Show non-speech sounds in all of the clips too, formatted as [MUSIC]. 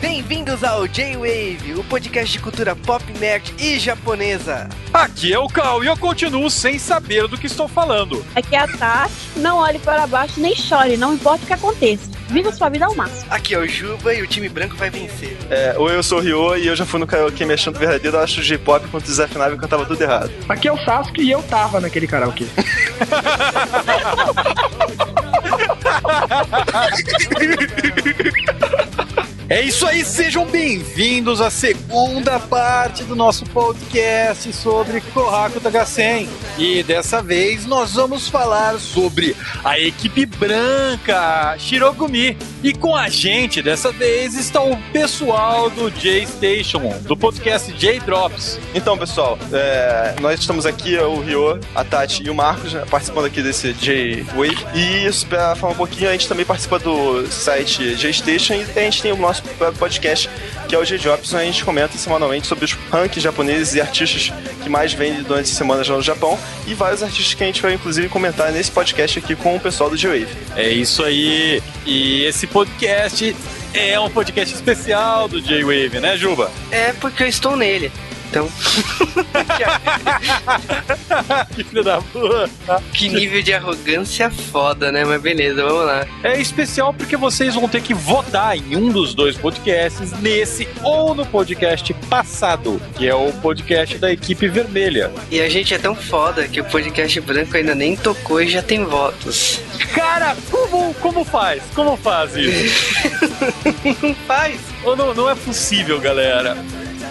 Bem-vindos ao J-Wave, o podcast de cultura pop, nerd e japonesa. Aqui é o Cal e eu continuo sem saber do que estou falando. Aqui é a Tati, não olhe para baixo nem chore, não importa o que aconteça. Viva sua vida ao máximo. Aqui é o Juba e o time branco vai vencer. É, oi, eu sou o Ryo e eu já fui no karaokê me achando verdadeiro, eu acho J-pop quando desafinava e cantava tudo errado. Aqui é o Sasuke e eu tava naquele karaokê. [LAUGHS] É isso aí, sejam bem-vindos à segunda parte do nosso podcast sobre Kohaku Tagasen. E dessa vez nós vamos falar sobre a equipe branca Shirogumi. E com a gente dessa vez está o pessoal do J-Station, do podcast J-Drops. Então, pessoal, é, nós estamos aqui, o Ryo, a Tati e o Marcos, né, participando aqui desse J-Wave. E isso, pra falar um pouquinho, a gente também participa do site J-Station e a gente tem o nosso podcast, que é o J-Drops, onde a gente comenta semanalmente sobre os punks japoneses e artistas que mais vendem durante a semana já no Japão e vários artistas que a gente vai, inclusive, comentar nesse podcast aqui com o pessoal do J-Wave. É isso aí. E esse podcast é um podcast especial do J-Wave, né, Juba? É porque eu estou nele. Então. que [LAUGHS] filho da puta. que nível de arrogância foda, né? Mas beleza, vamos lá. É especial porque vocês vão ter que votar em um dos dois podcasts, nesse ou no podcast passado, que é o podcast da equipe vermelha. E a gente é tão foda que o podcast branco ainda nem tocou e já tem votos. Cara, como, como faz? Como faz isso? não [LAUGHS] faz. Ou não, não é possível, galera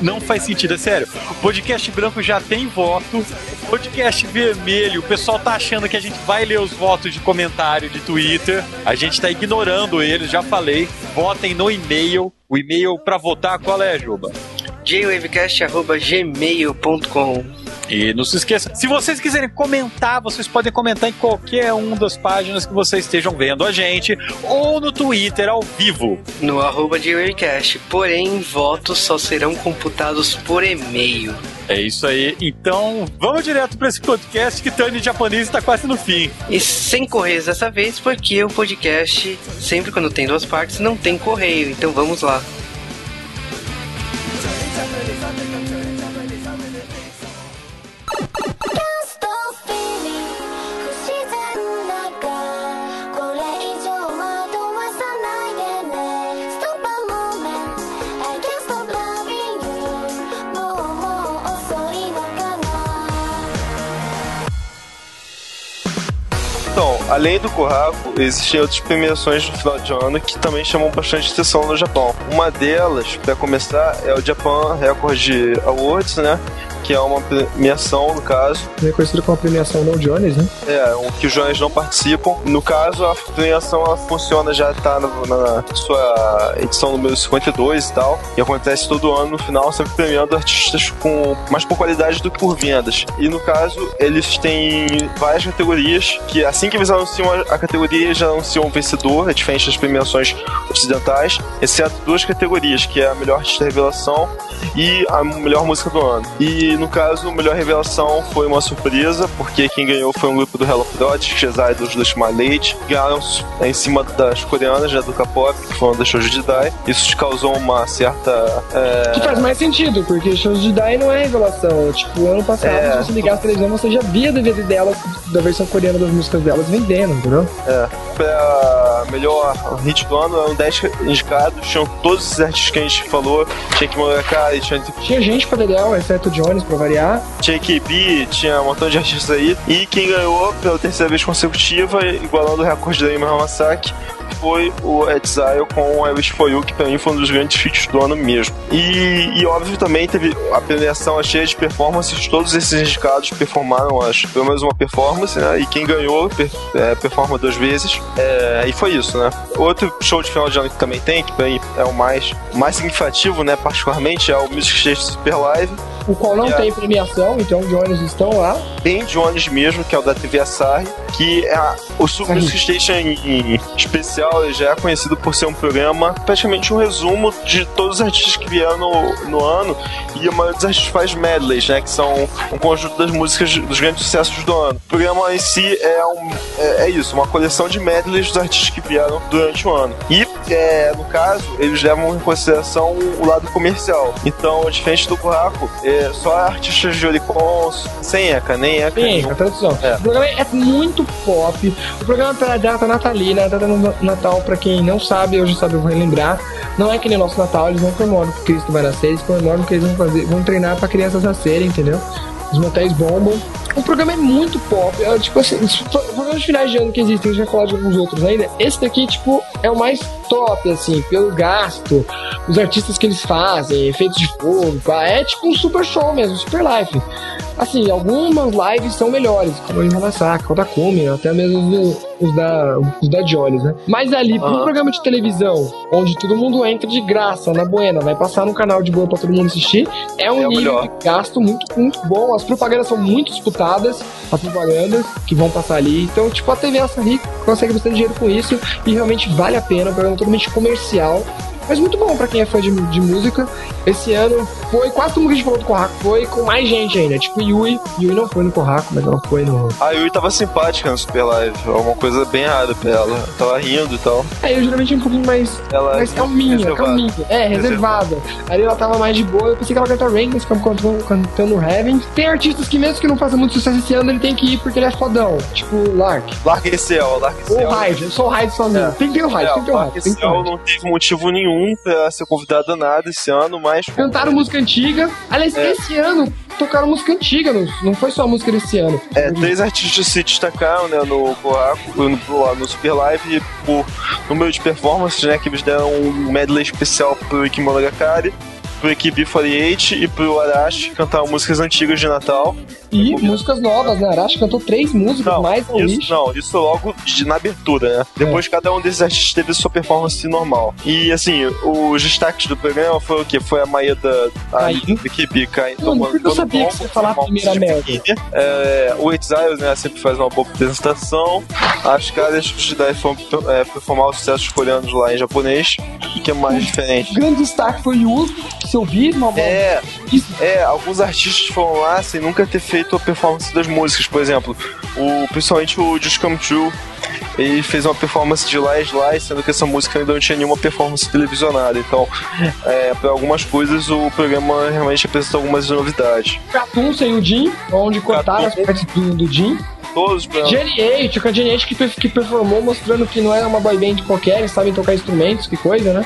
não faz sentido, é sério. Podcast branco já tem voto, podcast vermelho, o pessoal tá achando que a gente vai ler os votos de comentário de Twitter, a gente tá ignorando eles, já falei. Votem no e-mail. O e-mail para votar qual é, Juba? jwavecast.gmail.com e não se esqueça, se vocês quiserem comentar, vocês podem comentar em qualquer uma das páginas que vocês estejam vendo a gente, ou no Twitter ao vivo. No arroba JWavecast. Porém, votos só serão computados por e-mail. É isso aí. Então, vamos direto para esse podcast que Tani japonês está quase no fim. E sem correios dessa vez, porque o podcast, sempre quando tem duas partes, não tem correio. Então vamos lá. Além do Kohaku, existem outras premiações no final de ano que também chamam bastante atenção no Japão. Uma delas, para começar, é o Japan Record Awards, né? Que é uma premiação, no caso. É conhecido como a premiação No Jones, né? É, o que os Jones não participam. No caso, a premiação ela funciona, já está na, sua edição número 52 e tal, e acontece todo ano no final, sempre premiando artistas com mais por qualidade do que por vendas. E no caso, eles têm várias categorias que assim que eles anunciam a, a categoria, eles já anunciam o vencedor, é diferente das premiações ocidentais, exceto duas categorias, que é a melhor artista revelação e a melhor música do ano. E no caso, a melhor revelação foi uma surpresa, porque quem ganhou foi um grupo do Hello Project, os idols do Smile Late, ganharam em cima das coreanas, né, do K-pop, que foram da Shoujo Jidai. Isso causou uma certa. É... Que faz mais sentido, porque Shoujo Jidai não é revelação. Tipo, ano passado, é... se você ligar a televisão, você já via DVD delas, da versão coreana das músicas delas vendendo, entendeu? É. Pra melhor hit do ano, eram 10 indicados, tinham todos esses artistas que a gente falou, tinha que Murakami, tinha... tinha gente pra legal, exceto Jones, pra variar. Tinha KB, tinha um montão de artistas aí. E quem ganhou pela terceira vez consecutiva, igualando o recorde da Ima Hamasaki, foi o Exile com I Wish For You, que pra mim foi um dos grandes feats do ano mesmo. E, e óbvio também teve a premiação cheia de performances, todos esses indicados performaram, acho, pelo menos uma performance, né? E quem ganhou per, é, performa duas vezes. É, e foi isso, né? Outro show de final de ano que também tem, que pra mim é o mais, mais significativo, né? Particularmente, é o Music Stage Super Live o qual não Yeah. tem premiação, então Jones estão lá. Bem Jones mesmo, que é o da TV Asahi, que é o Super Station especial já é conhecido por ser um programa praticamente um resumo de todos os artistas que vieram no, no ano e a maioria dos artistas faz medleys, né, que são um conjunto das músicas dos grandes sucessos do ano. O programa em si é, um, é, é isso, uma coleção de medleys dos artistas que vieram durante o ano. E, é, no caso, eles levam em consideração o lado comercial. Então, diferente do Buraco, é só artistas de Oricons, sem ECA, nem ECA. Sim, nenhum. a tradução. É. O programa é muito pop. O programa tá data natalina, data Natal, pra quem não sabe, hoje sabe, eu vou relembrar. Não é que nem nosso Natal, eles não comemoram que Cristo vai nascer, eles comemoram que eles vão fazer, vão treinar pra crianças nascerem, entendeu? Os motéis bombam. O programa é muito pop. É, tipo assim, os pro- programas de finais de ano que existem, a gente vai falar de alguns outros ainda. Esse daqui, tipo, é o mais top, assim, pelo gasto, os artistas que eles fazem, efeitos de fogo, é tipo um super show mesmo, super live. Assim, algumas lives são melhores, como o Hamasaka, o da Kumi, até mesmo os, os da, os da Jones, né? Mas ali, pro Aham. programa de televisão, onde todo mundo entra de graça, na buena, vai passar no canal de boa pra todo mundo assistir, é um É nível de gasto muito, muito bom. As propagandas são muito disputadas, as propagandas que vão passar ali. Então, tipo, a TV Açaí consegue bastante dinheiro com isso e realmente vale a pena, é um programa totalmente comercial. Mas muito bom pra quem é fã de, de música. Esse ano foi, quase todo mundo que a gente falou do Corraco foi com mais gente ainda. Tipo, Yui. Yui não foi no Corraco, mas ela foi no. A Yui tava simpática no Super Live, é uma coisa bem rara pra ela. Tava rindo e tal. Aí eu geralmente um pouquinho mais Ela mais calminha, reservada. calminha. É, reservada. Ali ela tava mais de boa. Eu pensei que ela cantava Rankings, cantou cantando Heaven. Tem artistas que, mesmo que não façam muito sucesso esse ano, ele tem que ir porque ele é fodão. Tipo, Lark. Larga esse El, larga esse Ou. Hyde. Eu sou o Hyde sozinho. É. Tem que ter o Hyde, É, tem que ter o Hyde. Tem esse que ter o Hyde. não teve motivo nenhum pra ser convidado a nada esse ano, mas. Cantaram música antiga. Aliás, É. esse ano tocaram música antiga, não, não foi só a música desse ano. É, três artistas se destacaram né, no Kohaku, no, no, Super Live por número de performances, né? Que eles deram um medley especial pro Ikimonogatari, pro Equipe 48 e pro Arashi cantar músicas antigas de Natal. E músicas novas, né? Arashi cantou três músicas, Não, mais a isso, não, isso logo de- na abertura, né? Depois cada um desses artistas teve sua performance normal. E assim, os destaques do programa foi o quê? Foi a Maeda, da equipe caindo. Por que eu sabia que você ia falar primeira merda? É, o Exile, né, sempre faz uma boa apresentação. As caras de Dai é, performar os sucessos coreanos lá em japonês. O que é mais O diferente? grande destaque foi o Yuzo, que eu vi bola. É, é, alguns artistas foram lá sem nunca ter feito a performance das músicas, por exemplo, o, principalmente o Just Come True, ele fez uma performance de Lá Lá, sendo que essa música ainda não tinha nenhuma performance televisionada, então, é, para algumas coisas o programa realmente apresentou algumas novidades. Cartoon sem o Jin, onde cortaram as partes do, do Jin. Todos os programas. Jenny 8, com a Jenny 8 que, per- que performou mostrando que não era uma boy band qualquer, eles sabem tocar instrumentos, que coisa, né?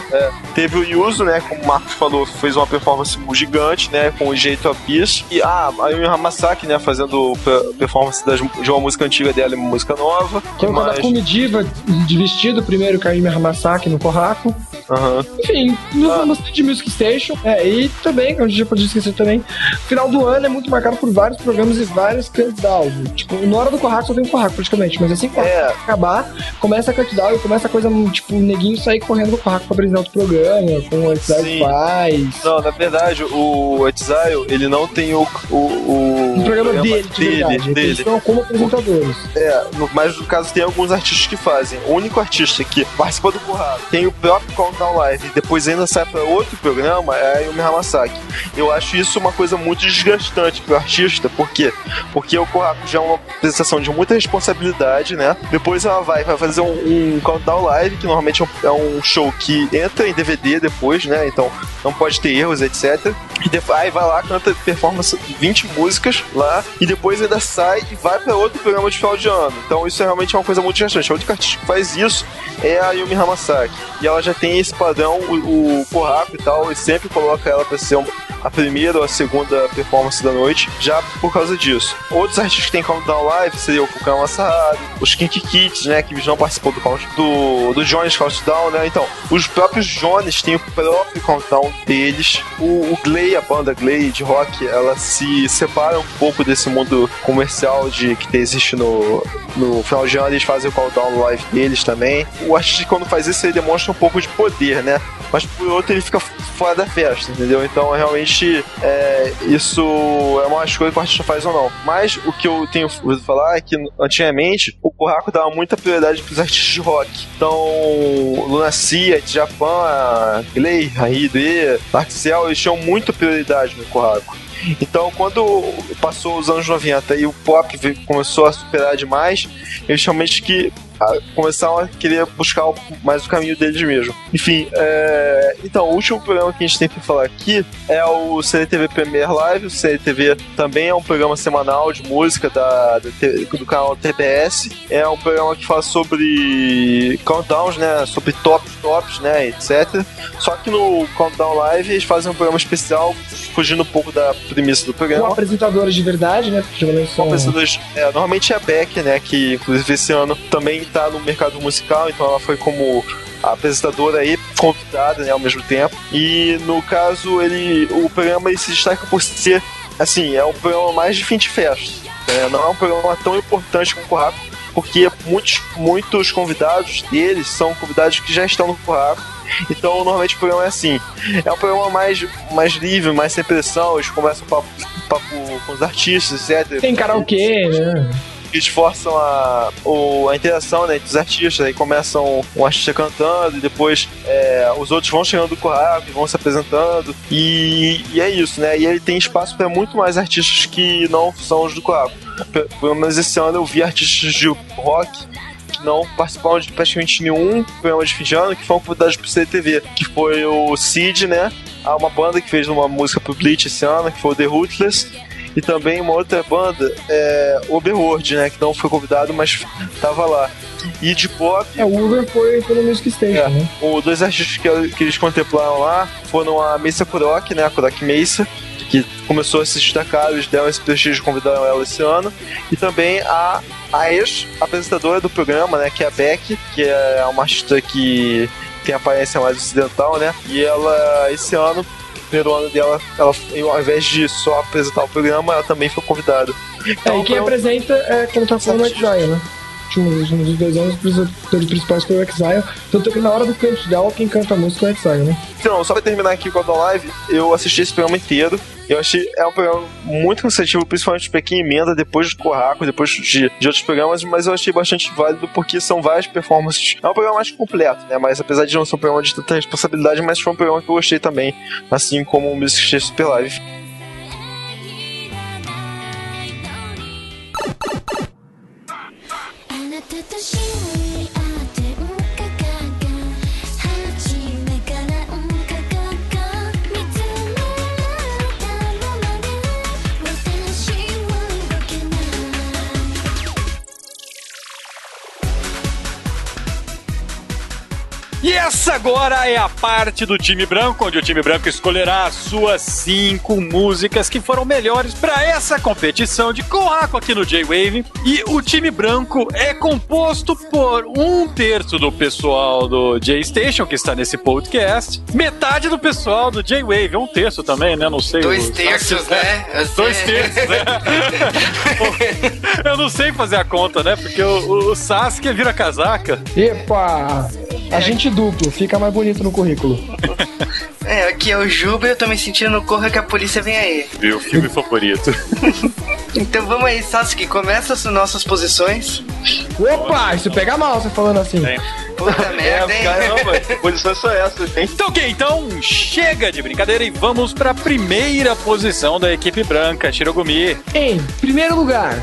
Teve o Yuzo, né? Como o Marcos falou, fez uma performance gigante, né? Com o jeito a Peace. E ah, a Yumi Hamasaki, né? Fazendo pe- performance das- de uma música antiga dela e uma música nova. É o da Comidiva de vestido, primeiro com a Imi Hamasaki no Corraco. Aham. Enfim, ah. bastante de Music Station. É, e também, a gente já podia esquecer também, o final do ano é muito marcado por vários programas e vários countdown. Tipo, na hora do Corraco só tem o Corraco praticamente, mas assim que o Corraco É. acabar, começa a countdown e começa a coisa, tipo, o neguinho sair correndo do Corraco pra apresentar outro programa, com o Exile faz. Não, na verdade, o Exile, ele não tem o. o, o Um programa dele, de verdade. Eles dele. estão como apresentadores. É, no, mas no caso tem alguns artistas que fazem. O único artista que participa do Currado tem o próprio Countdown Live e depois ainda sai pra outro programa é a Yumi Hamasaki. Eu acho isso uma coisa muito desgastante pro artista, por quê? Porque o Currado já é uma apresentação de muita responsabilidade, né? Depois ela vai, vai fazer um, um Countdown Live, que normalmente é um, é show que entra em DVD depois, né? Então não pode ter erros, etc. E depois, aí vai lá, canta performance 20 músicas lá, e depois ainda sai e vai pra outro programa de final de ano. Então isso é realmente uma coisa muito desgastante. A única artista que faz isso é a Yumi Hamasaki. E ela já tem esse padrão, o, o Kohaku e tal, e sempre coloca ela pra ser um- a primeira ou a segunda performance da noite, já por causa disso. Outros artistas que tem Countdown Live seria o Fukan Masaharu, os Kinky Kids, né, que não participou do, do, do Jones Countdown, né, então, os próprios Jones têm o próprio Countdown deles, o, o Glay, a banda Glay de rock, ela se separa um pouco desse mundo comercial de que existe no, no final de ano, eles fazem o Countdown Live deles também. O artista quando faz isso, ele demonstra um pouco de poder, né, mas por outro ele fica fora da festa, entendeu? Então realmente é, isso é uma escolha que o artista faz ou não. Mas o que eu tenho ouvido falar é que antigamente o Kohaku dava muita prioridade para os artistas de rock. Então, Lunacia, Japan, Glay, Hide, Arcel, eles tinham muita prioridade no Kohaku. Então, quando passou os anos 90 e o pop começou a superar demais, eles realmente que começaram a querer buscar mais o caminho deles mesmo. Enfim, é... então, o último programa que a gente tem para falar aqui é o CDTV Premier Live. O CDTV também é um programa semanal de música da, do canal TBS. É um programa que fala sobre countdowns, né? Sobre tops, tops, né? Etc. Só que no Countdown Live eles fazem um programa especial, fugindo um pouco da premissa do programa. Com apresentadores de verdade, né? Com apresentadores, é, normalmente é a Beck, né? Que inclusive esse ano também tá no mercado musical, então ela foi como apresentadora aí, convidada né, ao mesmo tempo. E no caso, ele, o programa ele se destaca por ser, assim, é um programa mais de fim de festa. Né? Não é um programa tão importante como o Corraco, porque muitos, muitos convidados deles são convidados que já estão no Corraco. Então, normalmente o programa é assim. É um programa mais, mais livre, mais sem pressão. Eles conversam papo, papo com os artistas, etc. Tem karaokê, né? Eles forçam a, o, a interação né, entre os artistas. Aí começam um artista cantando e depois é, os outros vão chegando do corral, vão se apresentando. E, e, é isso, né? E ele tem espaço para muito mais artistas que não são os do corral. Pelo menos esse ano eu vi artistas de rock que não participaram de praticamente nenhum programa de fim de ano que foram convidados pro CTV, que foi o Cid, né? Há uma banda que fez uma música pro Bleach esse ano, que foi o The Rootless, e também uma outra banda, é, Overworld, né? Que não foi convidado, mas tava lá. E de pop. É, o Uber foi pelo Music Station, é, né? Os dois artistas que, que eles contemplaram lá foram a Mesa Kurok, né? A Kurok Mesa, que começou a se destacar, eles deram esse prestígio, convidaram ela esse ano. E também a, a ex-apresentadora do programa, né? Que é a Beck, que é uma artista que tem aparência mais ocidental, né? E ela, esse ano, primeiro ano dela, ela, ao invés de só apresentar o programa, ela também foi convidada. Então, é, e quem apresenta é, como tá falando, o Exile, né? Nos, nos dois anos, os principais foi o Exile. Tanto que na hora do countdown, quem canta a música é o Exile, né? Então, só pra terminar aqui com a Live, eu assisti esse programa inteiro. Eu achei é um programa muito cansativo, principalmente quem emenda depois do Corraco, depois de, de outros programas, mas eu achei bastante válido porque são várias performances. É um programa mais completo, né? Mas apesar de não ser um programa de tanta responsabilidade, mas foi um programa que eu gostei também, assim como o Music Super Live. E essa agora é a parte do time branco, onde o time branco escolherá as suas cinco músicas que foram melhores para essa competição de Corraco aqui no J-Wave. E o time branco é composto por um terço do pessoal do J-Station, que está nesse podcast, metade do pessoal do J-Wave, um terço também, né? Não sei. Dois terços, né? Dois terços, né? [LAUGHS] Eu não sei fazer a conta, né? Porque o, o Sasuke vira casaca. Epa! A gente duplo, fica mais bonito no currículo. [LAUGHS] É, aqui é o Juba e eu tô me sentindo corra que a polícia vem aí. Meu filme favorito. [LAUGHS] então vamos aí, Sasuke, começa as nossas posições. Opa, isso pega mal você falando assim. É. Puta [LAUGHS] merda, hein? Caramba, posições são essas, hein? Então, ok, então chega de brincadeira e vamos pra primeira posição da equipe branca, Shirogumi. Em primeiro lugar,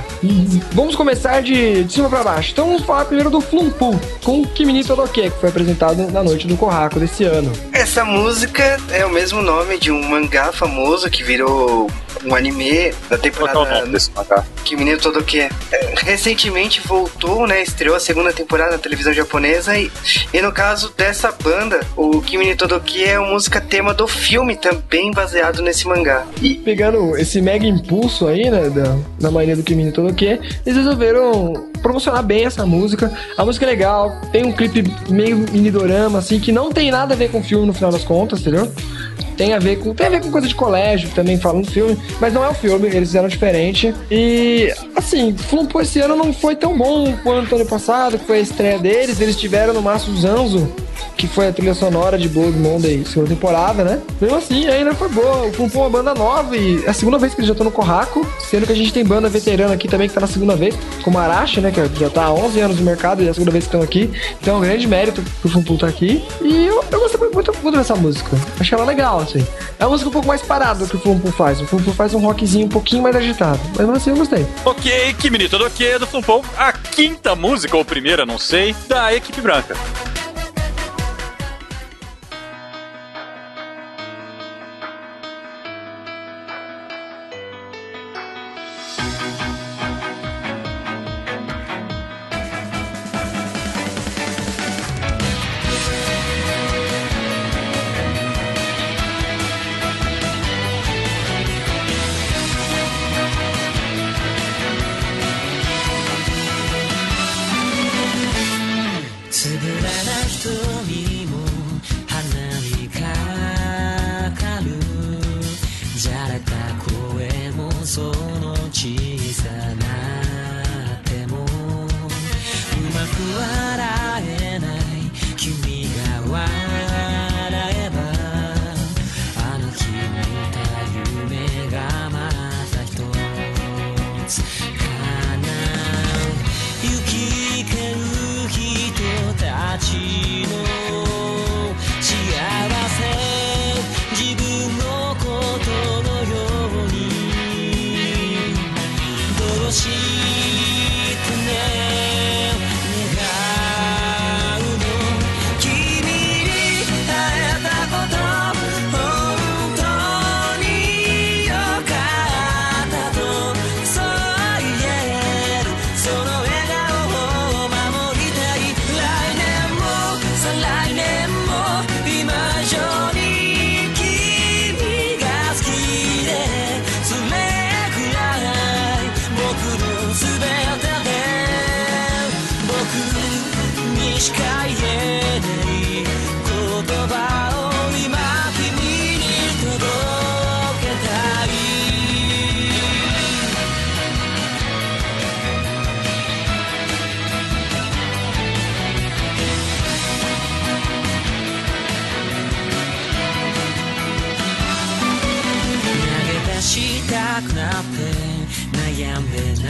vamos começar de, de cima pra baixo. Então vamos falar primeiro do Flumpu, com Kimini Todoke, que foi apresentado na noite do Corraco desse ano. Essa música é o mesmo nome de um mangá famoso que virou um anime da temporada. Qual é o nome desse mangá? Kimi Todoke. É, recentemente voltou, né? Estreou a segunda temporada na televisão japonesa e, e no caso dessa banda, o Kimi Todoke é uma música tema do filme também baseado nesse mangá. E pegando esse mega impulso aí, né, da, da mania do Kimi Todoke, eles resolveram promocionar bem essa música. A música é legal, tem um clipe meio minidorama, assim, que não tem nada a ver com o filme no final das contas, entendeu? Tem a ver com, tem a ver com coisa de colégio, também falam do filme, mas não é o filme, eles fizeram diferente. E, assim, Flumpo esse ano não foi tão bom quanto ano passado, que foi a estreia deles. Eles tiveram no máximo Zanzo, que foi a trilha sonora de Blood Monday, segunda temporada, né? Mesmo assim, ainda foi boa. O Pum é uma banda nova e é a segunda vez que eles já estão no Corraco, sendo que a gente tem banda veterana aqui também que tá na segunda vez, como a Arashi, né? Que já tá há 11 anos no mercado e é a segunda vez que estão aqui. Então é um grande mérito pro Pum estar tá aqui. E eu, eu gostei muito, muito dessa música. Achei ela legal, assim. É uma música um pouco mais parada que o Pum faz. O Pum faz um rockzinho um pouquinho mais agitado. Mas assim eu gostei. Ok, que bonito do do Pum. A quinta música, ou primeira, não sei, da equipe branca.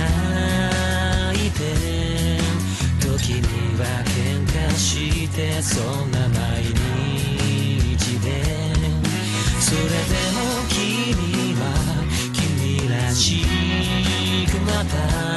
泣いて時には喧嘩してそんな毎日で。それでも君は君らしくまた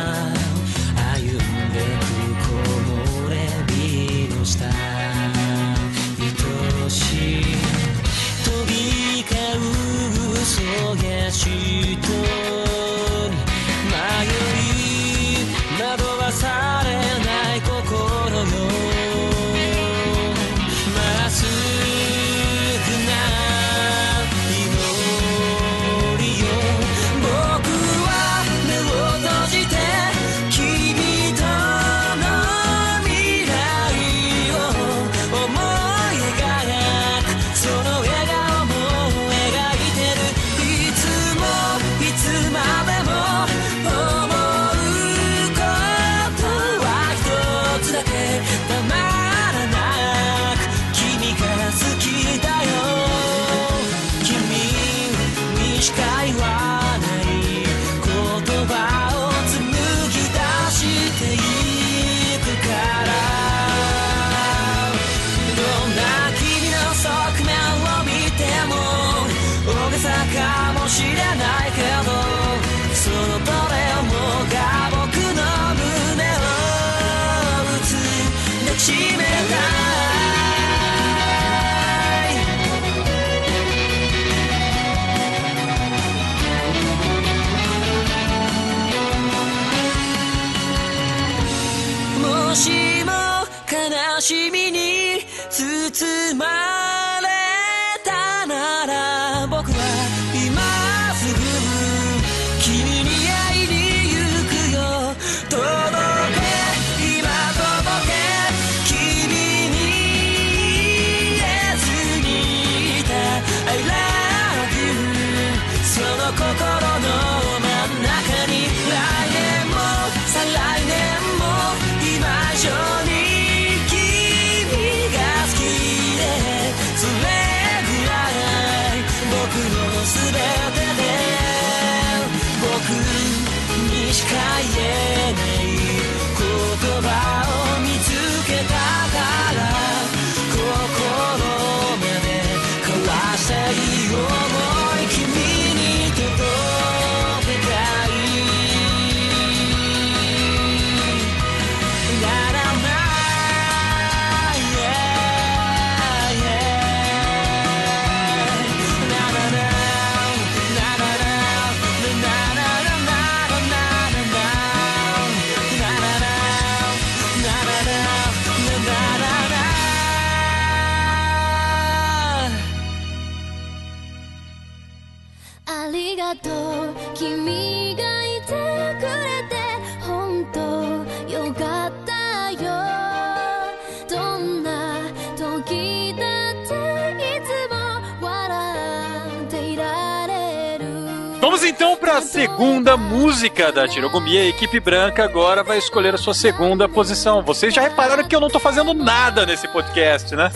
segunda música da Tirogumi. A equipe branca agora vai escolher a sua segunda posição. Vocês já repararam que eu não tô fazendo nada nesse podcast, né?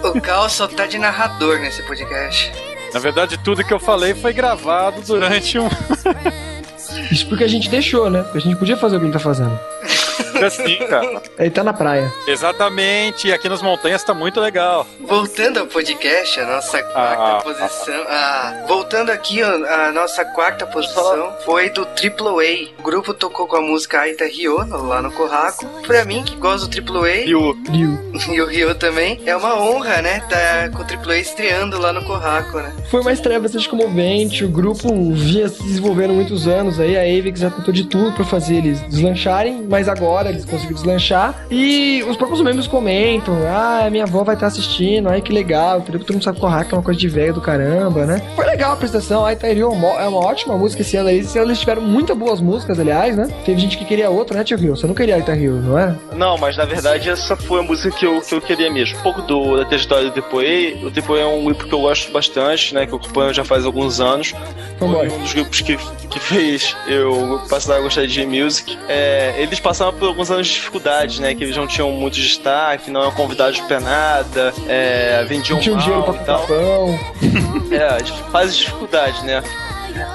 O Cal só tá de narrador nesse podcast. Na verdade, tudo que eu falei foi gravado durante um. Isso porque a gente deixou, né? Porque a gente podia fazer o que ele tá fazendo. Assim, cara. Ele tá na praia. Exatamente, aqui nas montanhas tá muito legal. Voltando ao podcast, a nossa quarta ah, posição. Ah, voltando aqui, a nossa quarta posição [LAUGHS] foi do AAA. O grupo tocou com a música Aita Ryo lá no Corraco. Pra mim, que gosto do AAA. Ryo. E o Ryo também. É uma honra, né? Tá com o AAA estreando lá no Corraco, né? Foi uma estreia bastante comovente. O grupo vinha se desenvolvendo muitos anos aí. A Avex já tentou de tudo pra fazer eles deslancharem, mas agora eles conseguiram deslanchar. E os próprios membros comentam: ah, minha avó vai estar assistindo, ai que legal. Todo mundo sabe que é uma coisa de velho do caramba, né? Foi legal a apresentação. A Itario é uma ótima música esse ano aí. Esse ano eles tiveram muitas boas músicas, aliás, né? Teve gente que queria outra, né, Tio Rio? Você não queria a Itario, não é? Não, mas na verdade essa foi a música que eu, que eu queria mesmo. Um pouco do, da trajetória do Depoe. O Depoe é um grupo que eu gosto bastante, né? Que eu acompanho já faz alguns anos. Foi um dos grupos que, que fez eu passar a gostar de music. É, eles passaram por alguns anos de dificuldade, né? Que eles não tinham muito destaque, não eram convidados pra nada, é, vendiam não mal dinheiro pra e tal. É, faz dificuldade, né?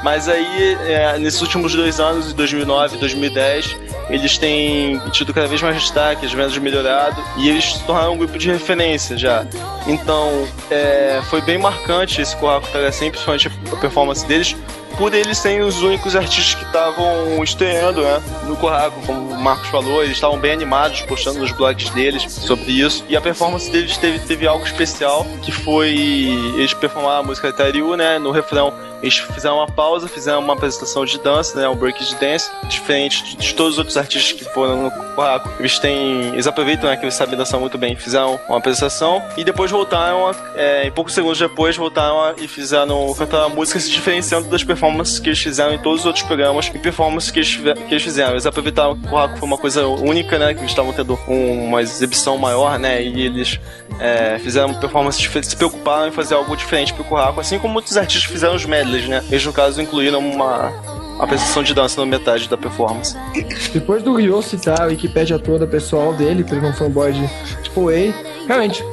Mas aí, é, nesses últimos dois anos, de 2009 e 2010, eles têm tido cada vez mais destaque, as vendas melhorado e eles se tornaram um grupo de referência já. Então, é, foi bem marcante esse Corraco Tagacem, principalmente a performance deles, por eles serem os únicos artistas que estavam estreando né, no Corraco, como o Marcos falou, eles estavam bem animados, postando nos blogs deles sobre isso. E a performance deles teve, teve algo especial, que foi eles performaram a música Tariu, né? No refrão eles fizeram uma pausa, fizeram uma apresentação de dança, né, um break de dance, diferente de todos os outros artistas que foram no Corraco. Eles têm, eles aproveitam né, que eles sabem dançar muito bem, fizeram uma apresentação e depois voltaram, a, é, em poucos segundos depois, voltaram a, e fizeram cantar a música se diferenciando das performances que eles fizeram em todos os outros programas e performances que eles, que eles fizeram. Eles aproveitaram que o Corraco foi uma coisa única, né, que eles estavam tendo um, uma exibição maior, né, e eles é, fizeram performances se preocuparam em fazer algo diferente pro Corraco, assim como muitos artistas fizeram os medleys né? Eles, no caso, incluíram uma, apresentação de dança na metade da performance. Depois do Ryo citar a Wikipédia toda pessoal dele, que ele é um fanboy de tipo A, realmente,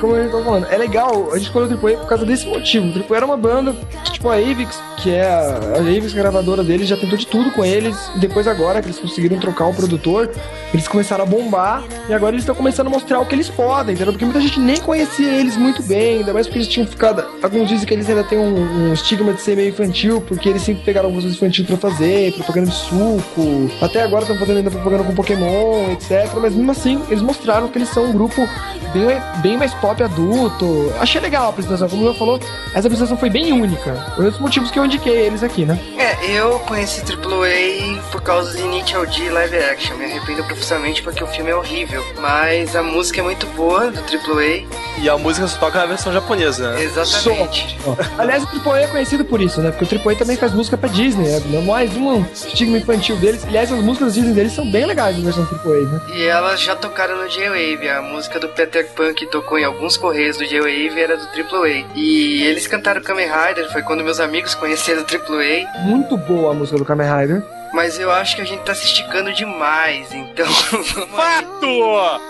como eu tô falando, é legal, a gente escolheu o Triple A por causa desse motivo. O Triple A era uma banda, tipo a Avix, que é a, a Avix, gravadora deles, já tentou de tudo com eles. E depois agora que eles conseguiram trocar o produtor, eles começaram a bombar. E agora eles estão começando a mostrar o que eles podem, entendeu? Porque muita gente nem conhecia eles muito bem, ainda mais porque eles tinham ficado. Alguns dizem que eles ainda têm um, um estigma de ser meio infantil, porque eles sempre pegaram músicas infantis pra fazer, propaganda de suco. Até agora estão fazendo ainda propaganda com Pokémon, etc. Mas mesmo assim, eles mostraram que eles são um grupo bem, bem mais pop adulto. Achei legal a apresentação, como o falou, essa apresentação foi bem única. Um dos motivos que eu indiquei eles aqui, né? É, eu conheci AAA por causa de Initial D live action. Me arrependo profundamente porque o filme é horrível. Mas a música é muito boa do AAA. E a música só toca na versão japonesa, né? Exatamente. Aliás, o AAA é conhecido por isso, né? Porque o AAA também faz música pra Disney, né? Mais um estigma infantil deles. Aliás, as músicas Disney deles são bem legais na versão AAA, né? E elas já tocaram no J-Wave. A música do Peter Pan que tocou em alguns correios do J-Wave era do AAA. E eles cantaram Kamen Rider, foi quando meus amigos conheceram o AAA. Muito boa a música do Kamen Rider. Mas eu acho que a gente tá se esticando demais, então. [LAUGHS] Fato!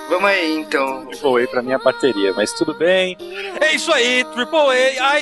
Vamos aí, então. Triple A pra minha bateria, mas tudo bem. É isso aí, Triple A,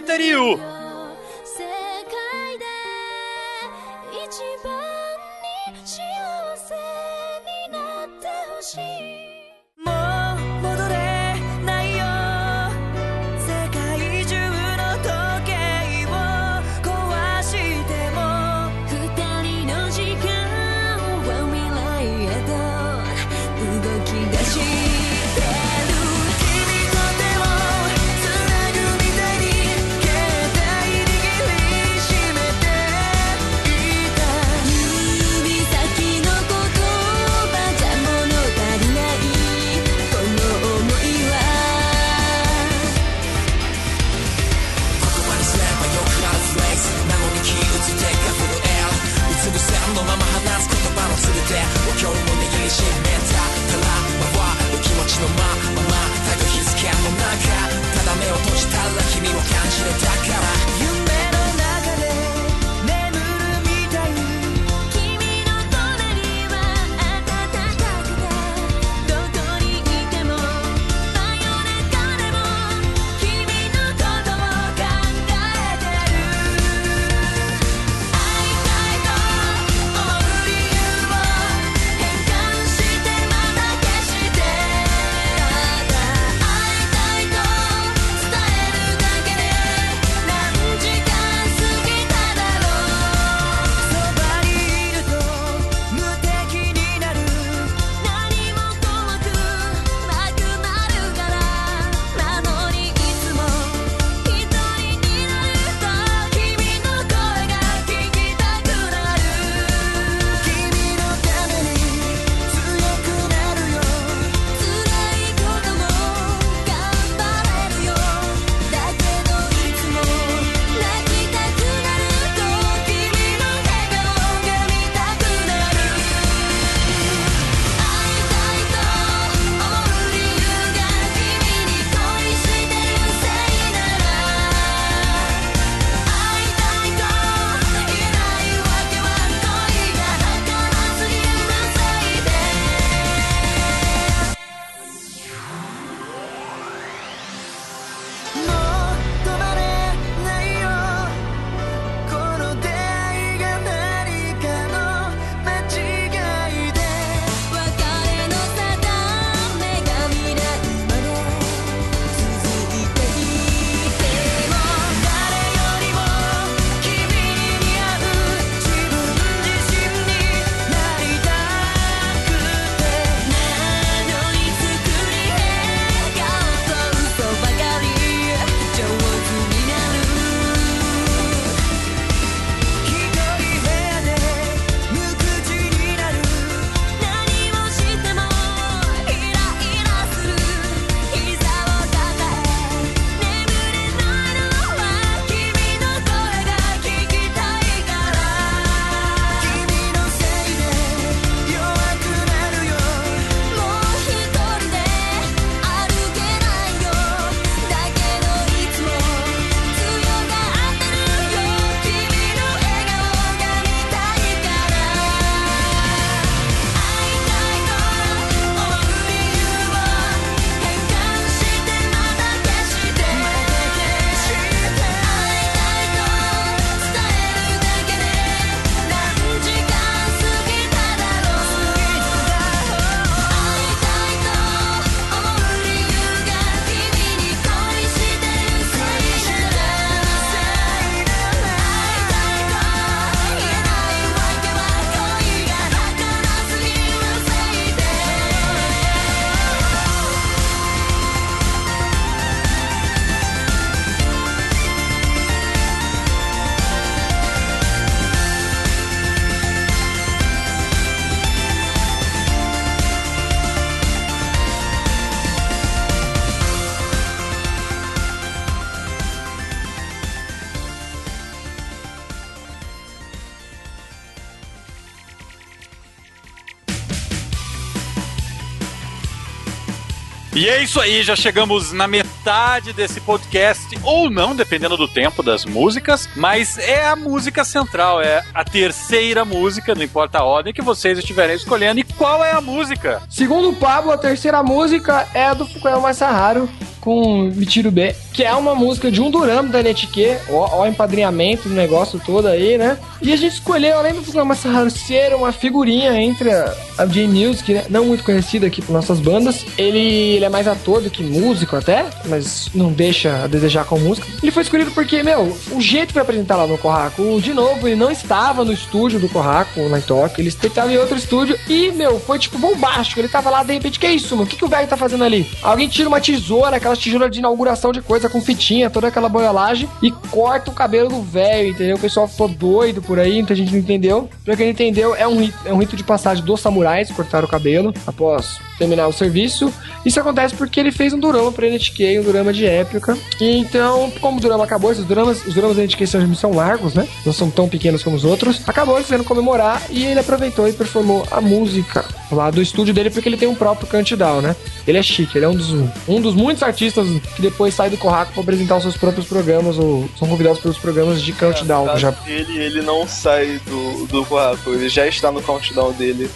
E é isso aí, já chegamos na metade desse podcast, ou não, dependendo do tempo das músicas, mas é a música central, é a terceira música, não importa a ordem que vocês estiverem escolhendo. E qual é a música? Segundo o Pablo, a terceira música é a do Fukuyama Masaharu, com Mitiro B, que é uma música de um durama da NTQ, ó, ó empadrinhamento do negócio todo aí, né? E a gente escolheu, além do Masaharu ser uma figurinha entre a, J-Music, né? não muito conhecida aqui por nossas bandas, ele, ele é mais ator do que músico até, mas não deixa a desejar com música. Ele foi escolhido porque, meu, o jeito foi apresentar lá no Corraco, de novo, ele não estava no estúdio do Corraco, na Tóquio, ele estava em outro estúdio e, meu, foi tipo bombástico. Ele tava lá, de repente, que é isso, mano? O que, que o velho tá fazendo ali? Alguém tira uma tesoura, aquela tesoura de inauguração de coisa com fitinha, toda aquela boiolagem e corta o cabelo do velho, entendeu? O pessoal ficou doido por aí, muita gente não entendeu. Pra quem entendeu, é um é um rito de passagem dos samurais cortar o cabelo após terminar o serviço. Isso acontece porque ele fez um durama pra NHK, um durama de época. E então, como o durama acabou, esses duramas, os duramas da NHK são, são largos, né? Não são tão pequenos como os outros. Acabou ele querendo comemorar e ele aproveitou e performou a música lá do estúdio dele porque ele tem um próprio countdown, né? Ele é chique, ele é um dos, um dos muitos artistas que depois sai do Corraco para apresentar os seus próprios programas ou são convidados pelos programas de countdown. É, já... ele, ele não sai do, do Corraco, ele já está no countdown dele.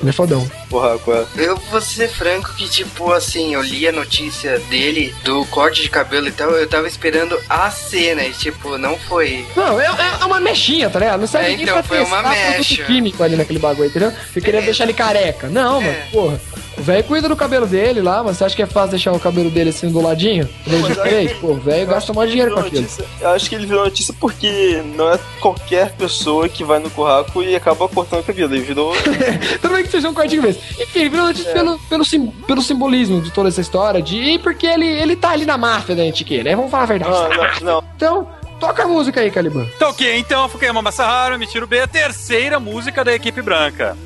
Ele é fodão. Corraco, é. Eu vou ser franco que, tipo, assim, eu li a notícia dele do corte de cabelo e tal, eu tava esperando a cena e, tipo, não foi. Não, é, é uma mexinha, tá ligado? Não sabe é, então, foi uma mecha. químico ali naquele bagulho, entendeu? Eu queria é. deixar ele careca. Não, é. mano, porra. O velho cuida do cabelo dele lá, mas você acha que é fácil deixar o cabelo dele assim do ladinho? De Pô, o velho gasta mais dinheiro com aquilo. Eu acho que ele virou notícia porque não é qualquer pessoa que vai no curraco e acaba cortando o cabelo. Ele virou. [LAUGHS] Tudo bem que seja um cortinho mesmo. Enfim, ele virou notícia é. pelo, pelo, sim, pelo simbolismo de toda essa história, de e porque ele, ele tá ali na máfia da Antique, né? Vamos falar a verdade. Não, não, não. Então. Toca a música aí, Caliban. Tá ok, então Fukuyama me tiro B, a terceira música da equipe branca.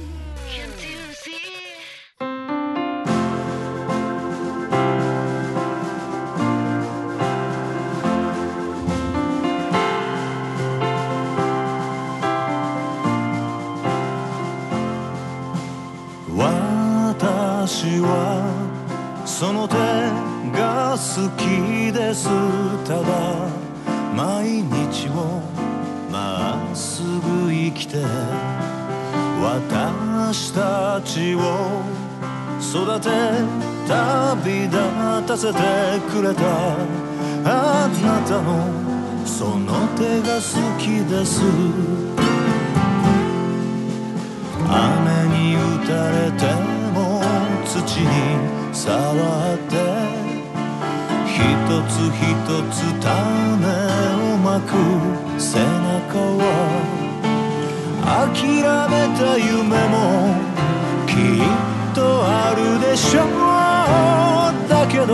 好きですただ毎日をまっすぐ生きて私たちを育て旅立たせてくれた。あなたのその手が好きです。雨に打たれても土に触って一つ一つ種をまく。背中は諦めた夢もきっとあるでしょう。だけど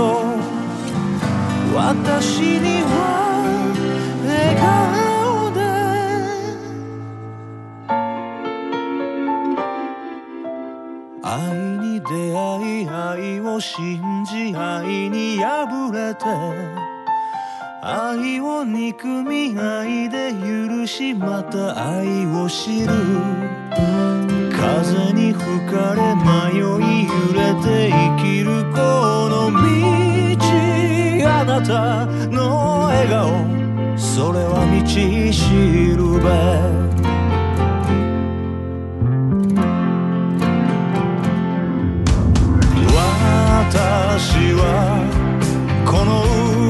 私には笑顔愛に出会い愛を信じ愛に破て愛を憎み愛で許しまた愛を知る。風に吹かれ迷い揺れて生きるこの道。あなたの笑顔それは道しるべ。私はこの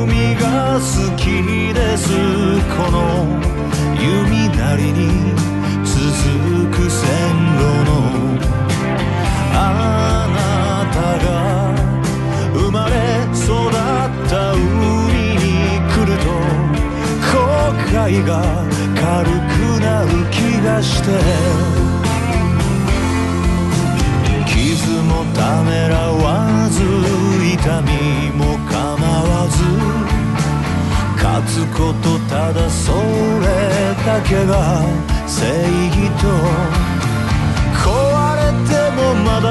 海が好きです。この弓なりに続く線路の。あなたが生まれ育った海に来ると後悔が軽くなる気がして。傷もためらわず痛みも待つことただそれだけが正義と。壊れてもまだ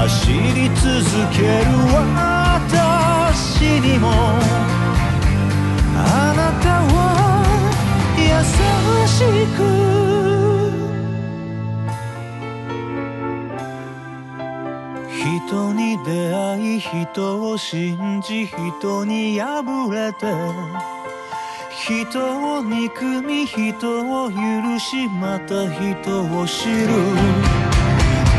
走り続ける私にも。あなたは優しく。人に出会い人を信じ人に敗れて人を憎み人を許しまた人を知る。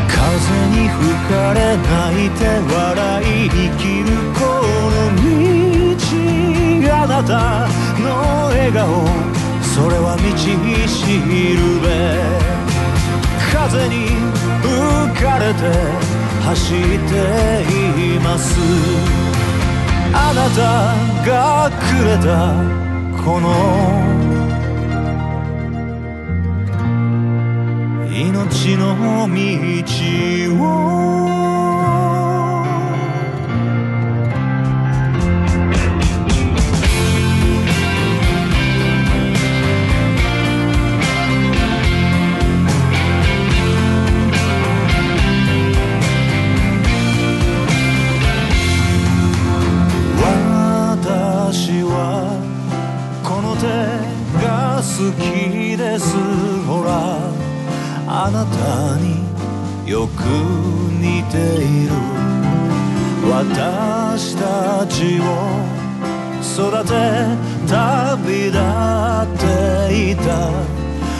風に吹かれ泣いて笑い生きるこの道あなたの笑顔。それは道しるべ。風に吹かれて走っています。あなたがくれたこの命の道をきです。ほらあなたによく似ている。私たちを育て旅立っていた。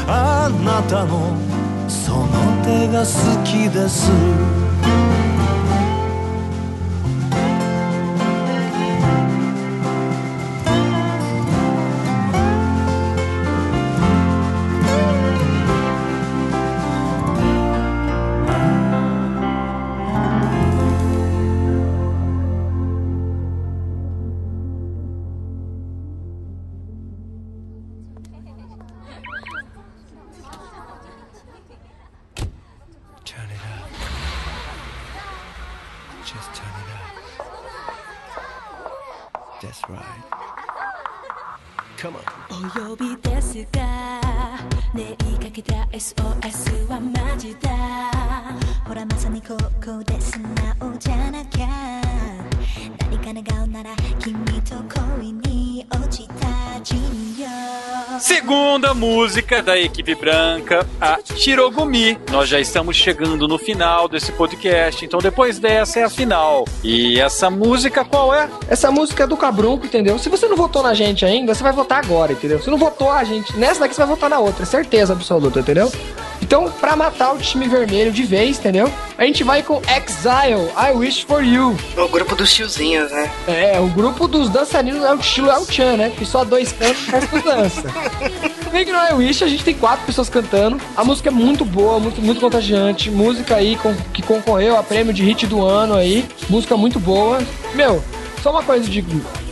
あなたのその手が好きです。Come on. お呼びですがねいかけた SOS はマジだ。ほらまさにここで素直じゃなきゃ。何か願うなら君と恋に落ちた人よ música da equipe branca, a Shirogumi. Nós já estamos chegando no final desse podcast, então depois dessa é a final. E essa música qual é? Essa música é do Cabrunco, entendeu? Se você não votou na gente ainda, você vai votar agora, entendeu? Se não votou a gente nessa daqui, você vai votar na outra, certeza absoluta, entendeu? Então, pra matar o time vermelho de vez, entendeu? A gente vai com Exile, I Wish For You. O grupo dos tiozinhos, né? É, o grupo dos dançarinos é o estilo El Chan, né? Que só dois cantam e o resto dança. [LAUGHS] Bem que no I Wish a gente tem quatro pessoas cantando. A música é muito boa, muito, muito contagiante. Música aí com, que concorreu a prêmio de hit do ano aí. Música muito boa. Meu, só uma coisa de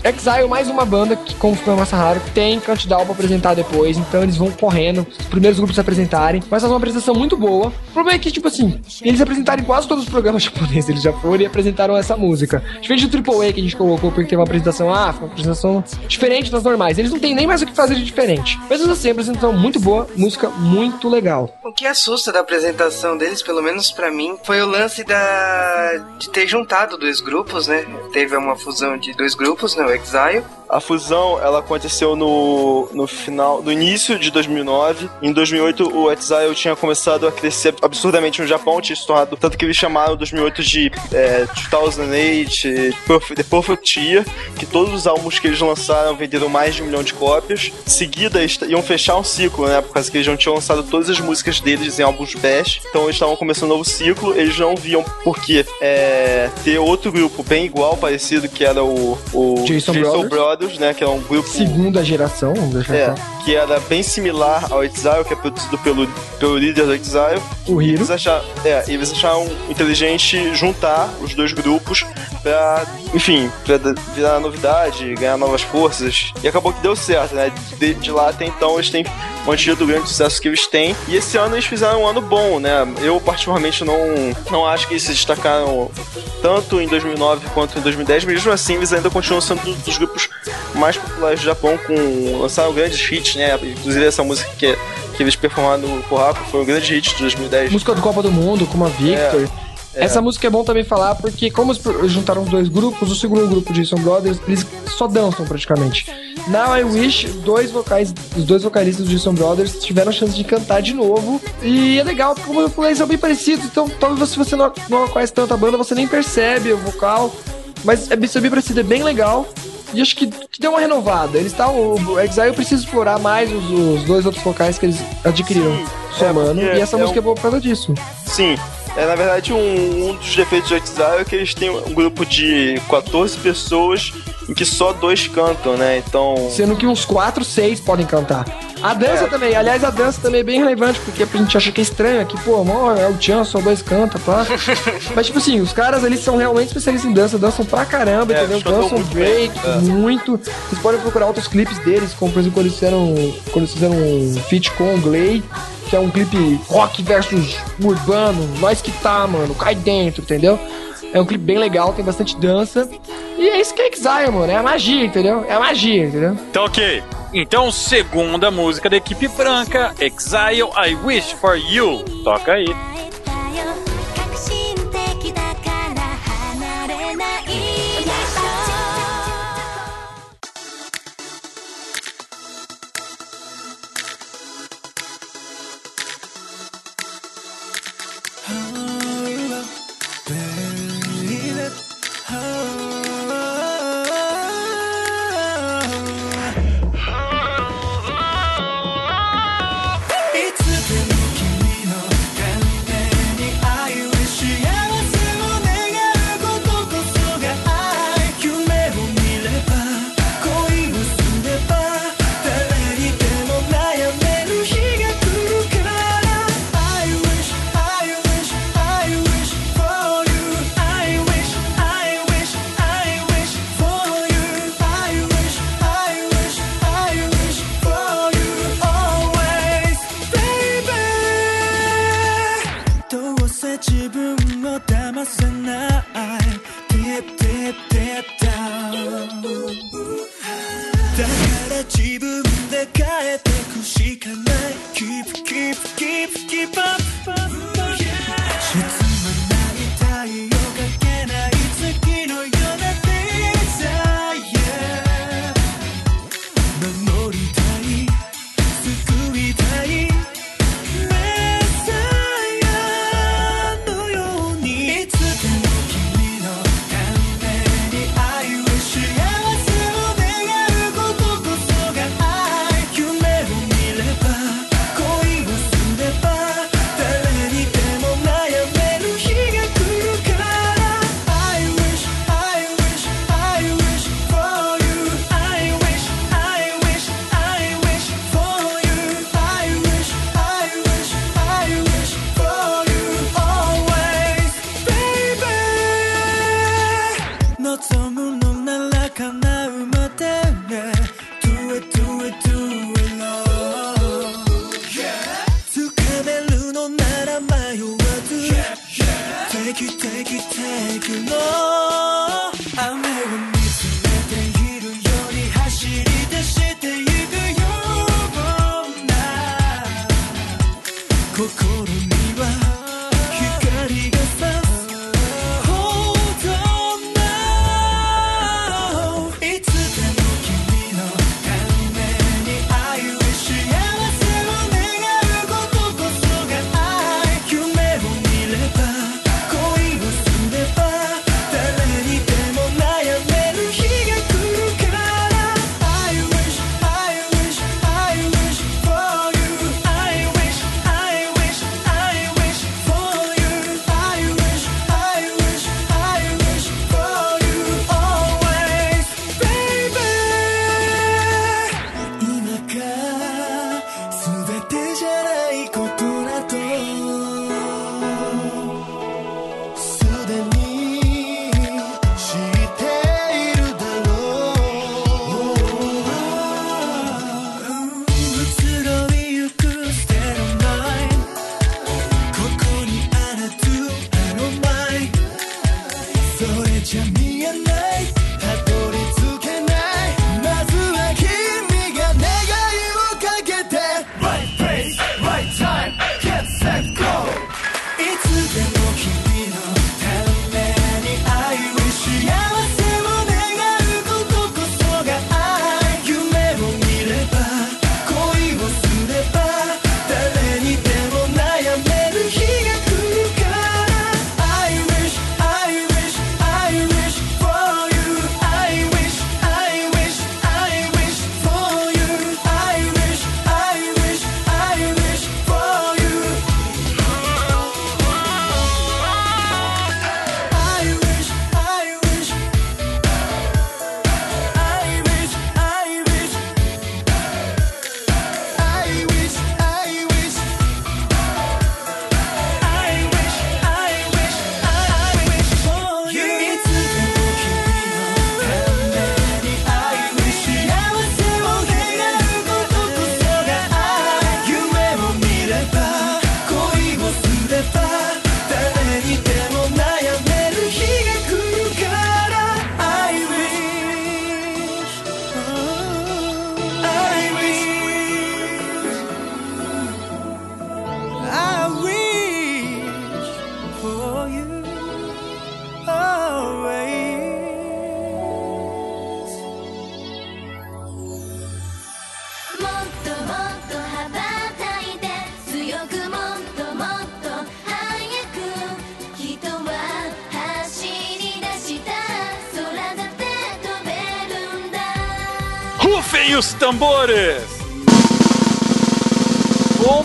Exile, mais uma banda que, como foi massa raro, tem countdown pra apresentar depois, então eles vão correndo, os primeiros grupos se apresentarem, mas faz uma apresentação muito boa. O problema é que, tipo assim, eles apresentaram quase todos os programas [LAUGHS] japoneses, eles já foram e apresentaram essa música. Diferente do AAA que a gente colocou, porque teve uma apresentação, ah, foi uma apresentação diferente das normais. Eles não têm nem mais o que fazer de diferente. Mas assim, apresentação muito boa, música muito legal. O que assusta da apresentação deles, pelo menos para mim, foi o lance da de ter juntado dois grupos, né? Teve uma fusão de dois grupos, né? Exile. A fusão ela aconteceu no, no final, no início de 2009. Em 2008 o Exile tinha começado a crescer absurdamente no Japão, tinha se tornado tanto que eles chamaram 2008 de é, 2008 The Perfect Year, que todos os álbuns que eles lançaram venderam mais de um milhão de cópias. Em seguida iam fechar um ciclo, né, por causa que eles já tinham lançado todas as músicas deles em álbuns best, então eles estavam começando um novo ciclo. Eles não viam por que é, ter outro grupo bem igual, parecido, que era o, o Jason, Jason Brothers. Brothers, né? Que é um grupo. Segunda geração, É, que era bem similar ao Exile, que é produzido pelo, pelo líder do Exile. O Hiro. Eles acharam, é, e eles acharam inteligente juntar os dois grupos pra, enfim, pra virar novidade, ganhar novas forças. E acabou que deu certo, né? De, de lá até então eles têm mantido o grande sucesso que eles têm. E esse ano eles fizeram um ano bom, né? Eu, particularmente, não, não acho que eles se destacaram tanto em 2009 quanto em 2010, mas mesmo assim eles ainda continuam sendo um dos grupos mais populares do Japão, com lançaram grandes hits, né? Inclusive essa música que, que eles performaram no Kohaku foi um grande hit de 2010. Música do Copa do Mundo, como a Victor. É. É. Essa música é bom também falar porque, como juntaram os dois grupos, o segundo grupo de Jason Brothers, eles só dançam praticamente. Now I Wish, dois vocais, os dois vocalistas do Jason Brothers tiveram a chance de cantar de novo. E é legal, como eu falei, são bem parecidos. Então, talvez se você não, não conhece tanta banda, você nem percebe o vocal. Mas é bem, é bem parecido, é bem legal. E acho que, que deu uma renovada. Eles estão. O Exile precisa explorar mais os, os, dois outros vocais que eles adquiriram Sim, somando. É, e essa é música um... é boa por causa disso. Sim, é, na verdade, um, um dos defeitos do Exile é que eles têm um grupo de 14 pessoas em que só dois cantam, né? Então. Sendo que uns 4, 6 podem cantar. A dança é. também, aliás, a dança também é bem relevante, porque a gente acha que é estranho, que, pô, amor, é o Tchan, só dois canta, pá. [LAUGHS] Mas, tipo assim, os caras eles são realmente especialistas em dança, dançam pra caramba, é, entendeu? Dançam muito break, é. muito. Vocês podem procurar outros clipes deles, como por exemplo quando eles fizeram, quando eles fizeram um feat com o Glay, que é um clipe rock versus urbano, nós que tá, mano, cai dentro, entendeu? É um clipe bem legal, tem bastante dança. E é isso que é Exile, mano. É a magia, entendeu? É a magia, entendeu? Então, ok. Então, segunda música da equipe branca, Exile I Wish for You. Toca aí.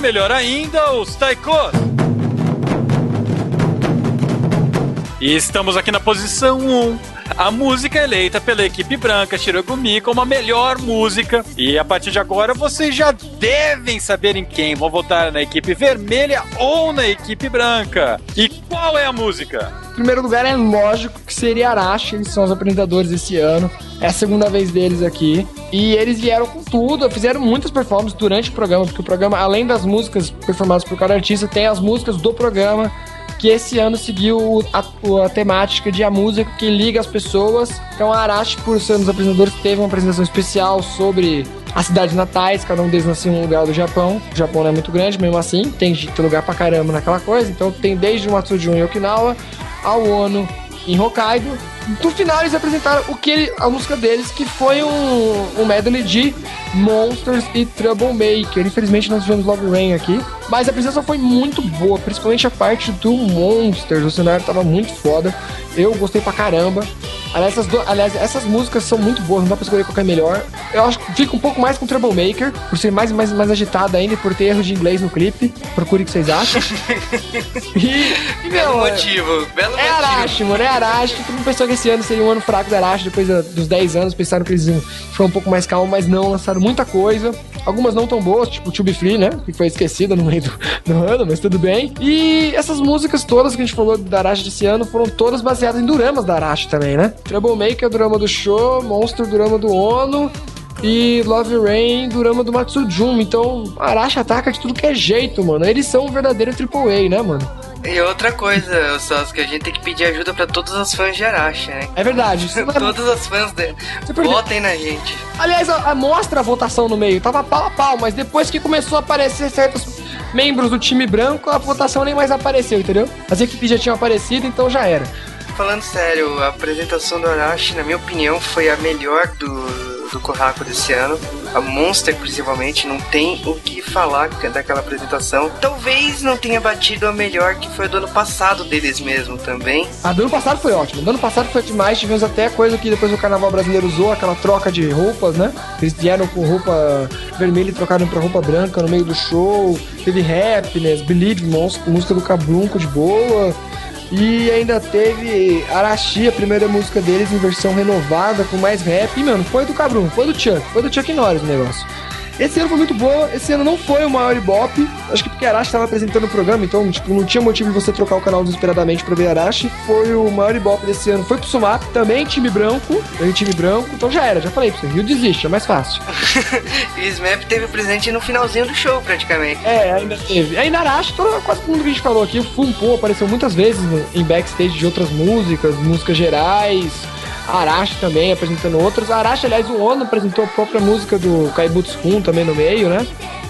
Melhor ainda, os taikos. E estamos aqui na posição 1. A música eleita pela equipe branca Shirogumi como a melhor música. E a partir de agora vocês já devem saber em quem vão votar na equipe vermelha ou na equipe branca. E qual é a música? Primeiro lugar, é lógico que seria Arashi, eles são os apresentadores esse ano. É a segunda vez deles aqui. E eles vieram com tudo, fizeram muitas performances durante o programa, porque o programa, além das músicas performadas por cada artista, tem as músicas do programa que esse ano seguiu a, a, temática de a música que liga as pessoas. Então a Arashi, por ser um dos apresentadores, teve uma apresentação especial sobre as cidades natais, cada um deles nasceu em um lugar do Japão. O Japão não é muito grande, mesmo assim, tem, tem lugar pra caramba naquela coisa. Então tem desde o Matsujun em Okinawa ao Ono em Hokkaido. No final eles apresentaram o que ele, a música deles, que foi um, um medley de Monsters e Troublemaker. Infelizmente não tivemos Love Rain aqui. Mas a apresentação foi muito boa, principalmente a parte do Monsters. O cenário tava muito foda. Eu gostei pra caramba. Aliás essas, do, aliás, essas músicas são muito boas, não dá pra escolher qual é melhor. Eu acho que fica um pouco mais com Troublemaker, por ser mais, mais, mais agitada ainda e por ter erro de inglês no clipe. Procure o que vocês acham. [LAUGHS] e, belo meu, motivo, belo é motivo. Arashi, mano, é Arashi. Todo mundo pensou que esse ano seria um ano fraco da Arashi, depois dos 10 anos, pensaram que eles iam ficar um pouco mais calmo, mas não, lançaram muita coisa. Algumas não tão boas, tipo To Be Free, né? Que foi esquecida no meio do, do ano, mas tudo bem. E essas músicas todas que a gente falou da Arashi desse ano foram todas baseadas em duramas da Arashi também, né? Troublemaker, drama do show, Monster, drama do Ono, e Love Rain, drama do Matsujun. Então, Arashi ataca de tudo que é jeito, mano. Eles são um verdadeiro AAA, né, mano? E outra coisa, Sassi, que a gente tem que pedir ajuda pra todos os fãs de Arashi, né? É verdade. [LAUGHS] Todos os fãs dele. Votem na gente. Aliás, a, a, mostra a votação no meio. Tava pau a pau, mas depois que começou a aparecer certos membros do time branco, a votação nem mais apareceu, entendeu? As equipes já tinham aparecido, então já era. Falando sério, a apresentação do Arashi, na minha opinião, foi a melhor do do Kohaku desse ano. A Monster, principalmente, não tem o que falar daquela apresentação. Talvez não tenha batido a melhor que foi do ano passado deles mesmo também. A do ano passado foi ótimo. Do ano passado foi demais. Tivemos até coisa que depois o carnaval brasileiro usou, aquela troca de roupas, né? Eles vieram com roupa vermelha e trocaram pra roupa branca no meio do show. Teve Happiness, Believe, música do Cabrunco de boa. E ainda teve Arashi, a primeira música deles em versão renovada, com mais rap. E, mano, foi do Cabrum, foi do Chuck, foi do Chuck Norris o negócio. Esse ano foi muito boa, esse ano não foi o maior Ibope, acho que porque Arashi estava apresentando o programa, então tipo, não tinha motivo de você trocar o canal desesperadamente pra ver Arashi. Foi o maior Ibope desse ano, foi pro Sumap, também time branco, também time branco, então já era, já falei pra você, Rio desiste, é mais fácil. [LAUGHS] e Smap teve presente no finalzinho do show, praticamente. É, ainda teve. Aí na Arashi, todo, quase todo mundo que a gente falou aqui, o Fumpo apareceu muitas vezes no, em backstage de outras músicas, músicas gerais, Arashi também apresentando outras. Arashi, aliás, o Ono apresentou a própria música do Kaibutsu-kun também no meio, né?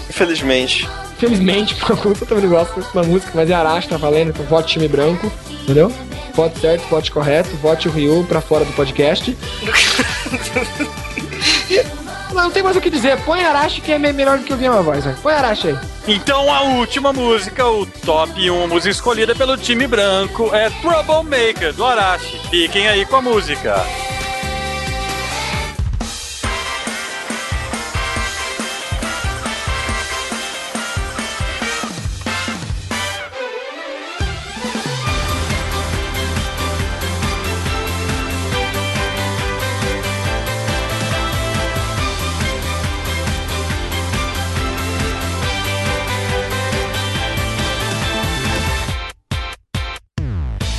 Infelizmente. Infelizmente, [LAUGHS] eu também gosto dessa música, mas é Arashi, tá valendo, então vote time branco, entendeu? Vote certo, vote correto, vote o Ryu pra fora do podcast. [LAUGHS] Não, tem mais o que dizer. Põe Arashi que é melhor do que ouvir uma voz. Véio. Põe Arashi aí. Então a última música, o top 1 música escolhida pelo time branco é Troublemaker, do Arashi. Fiquem aí com a música.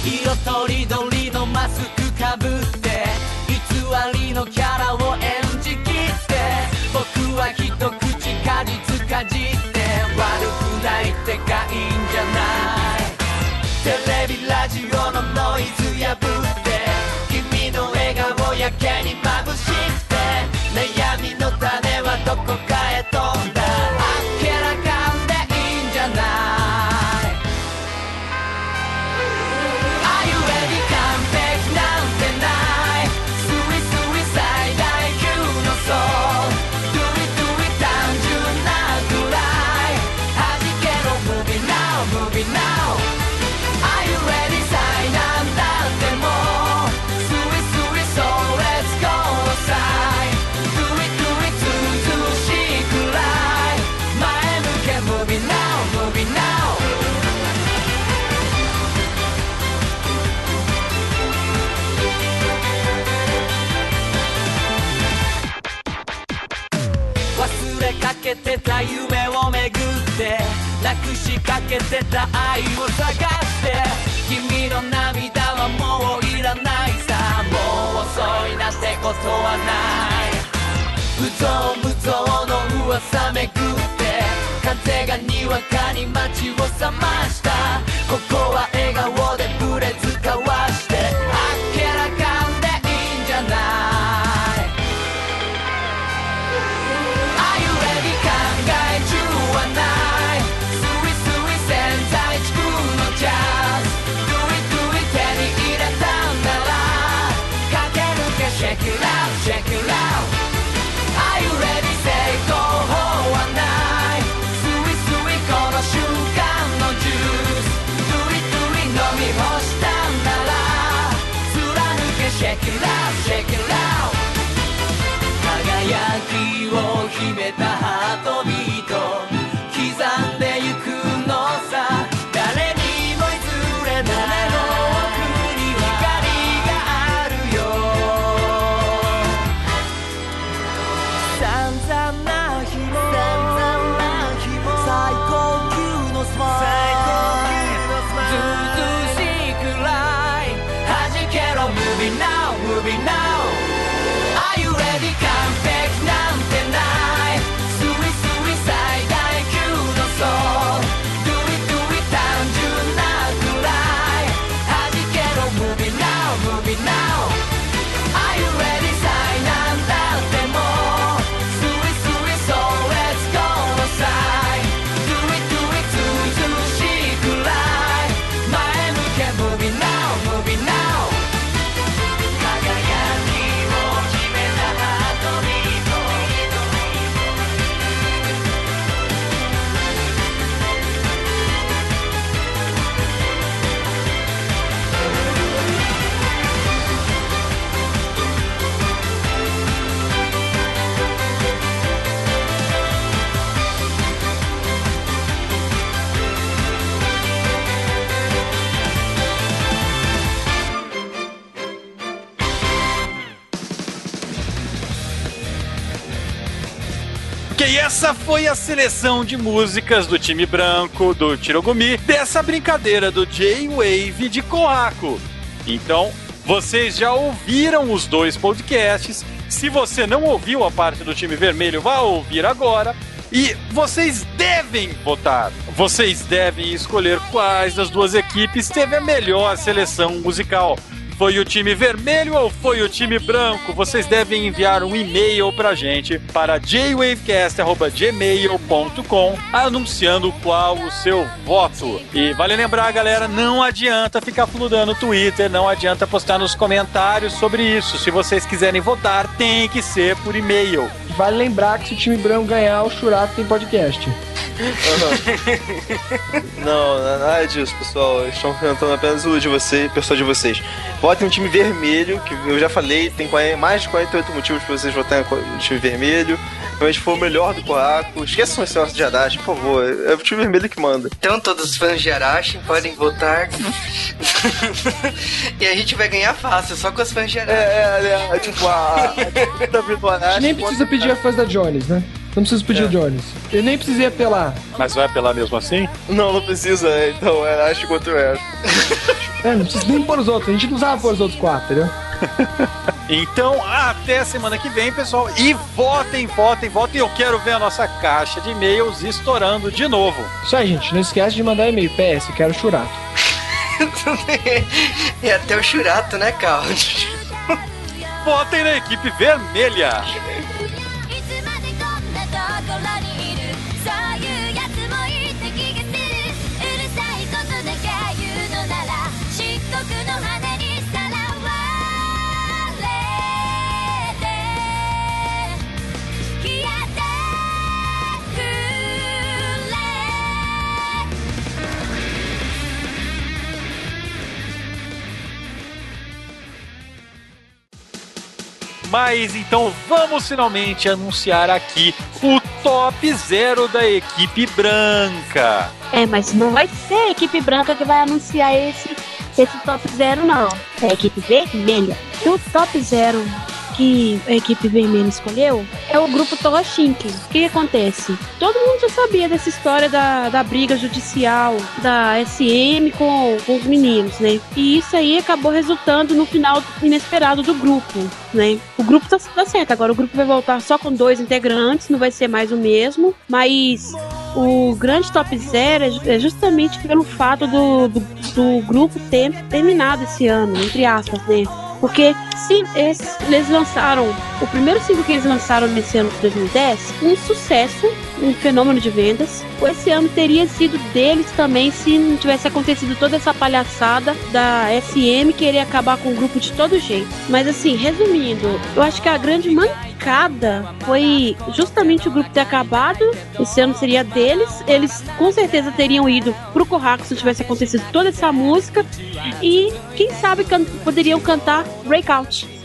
色とりどりのマスクかぶってしかけてた愛を探して君の涙はもういらないさ。もう遅いなんてことはない。無造無造の噂めくって風がにわかに街を覚ました。ここは笑顔でブレず foi a seleção de músicas do time branco, do Tirogumi, dessa brincadeira do J-Wave de Kohaku. Então, vocês já ouviram os dois podcasts. Se você não ouviu a parte do time vermelho, vá ouvir agora. E vocês devem votar. Vocês devem escolher quais das duas equipes teve a melhor seleção musical. Foi o time vermelho ou foi o time branco? Vocês devem enviar um e-mail pra gente para jwavecast.gmail.com anunciando qual o seu voto. E vale lembrar, galera, não adianta ficar fludando no Twitter, não adianta postar nos comentários sobre isso. Se vocês quiserem votar, tem que ser por e-mail. Vale lembrar que se o time branco ganhar, o Churato tem podcast. Não, nada disso, pessoal. Estão tentando apenas iludir você, pessoal de vocês. Votem no time vermelho, que eu já falei, tem 40 mais de 48 motivos para vocês votarem no time vermelho. Realmente foi o melhor do Coraco. Esqueçam esse negócio de Arashi, por favor. É o time vermelho que manda. Então todos os fãs de Arashi podem votar. e a gente vai ganhar fácil, só com os fãs de É, Arashi. é, é, tipo, a, a disputa do A Arashi. gente nem precisa pedir a fãs da Jones, né? Não precisa pedir o Jones. Eu nem precisei apelar. Mas vai apelar mesmo assim? Não, não precisa, é, então é Arashi contra o Arashi. É, não precisa nem pôr os outros. A gente não usava pôr os outros quatro, entendeu? [LAUGHS] Então, até semana que vem, pessoal. E votem, votem, votem. Eu quero ver a nossa caixa de e-mails estourando de novo. Isso aí, gente. Não esquece de mandar e-mail. PS, quero Churato. [LAUGHS] e até o Churato, né, Carl? Votem na equipe vermelha. [LAUGHS] Mas então vamos finalmente anunciar aqui o top zero da equipe branca. É, mas não vai ser a equipe branca que vai anunciar esse, esse top zero, não. É a equipe vermelha. E o top zero que a equipe vermelha escolheu é o grupo Toroshinki. O que, que acontece? Todo mundo já sabia dessa história da, da briga judicial da SM com, com os meninos, né? E isso aí acabou resultando no final inesperado do grupo, né? O grupo tá, tá certo, agora o grupo vai voltar só com dois integrantes, não vai ser mais o mesmo, mas o grande top zero é, é justamente pelo fato do, do, do grupo ter terminado esse ano, entre aspas, né? Porque se eles, eles lançaram, o primeiro single que eles lançaram nesse ano de 2010, um sucesso, um fenômeno de vendas. Esse ano teria sido deles também se não tivesse acontecido toda essa palhaçada da SM querer acabar com o grupo de todo jeito. Mas assim, resumindo, eu acho que a grande mancada foi justamente o grupo ter acabado. Esse ano seria deles. Eles com certeza teriam ido pro Corraco se tivesse acontecido toda essa música. E quem sabe can poderiam cantar Breakout.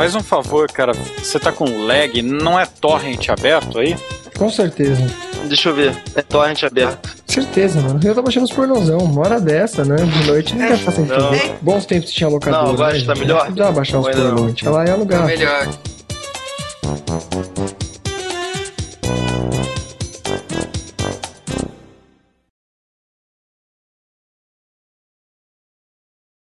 Faz um favor, cara. Você tá com lag, não é torrent aberto aí? Com certeza. Deixa eu ver. É torrent aberto. Certeza, mano. Eu tô baixando os pornozão. Uma hora dessa, né? De noite não quer ficar sem não. tudo. Bons tempos que tinha locadora. Não, agora né, tá gente? melhor? Dá baixar os Ou ainda não? pornô. A gente vai lá e alugar. Melhor.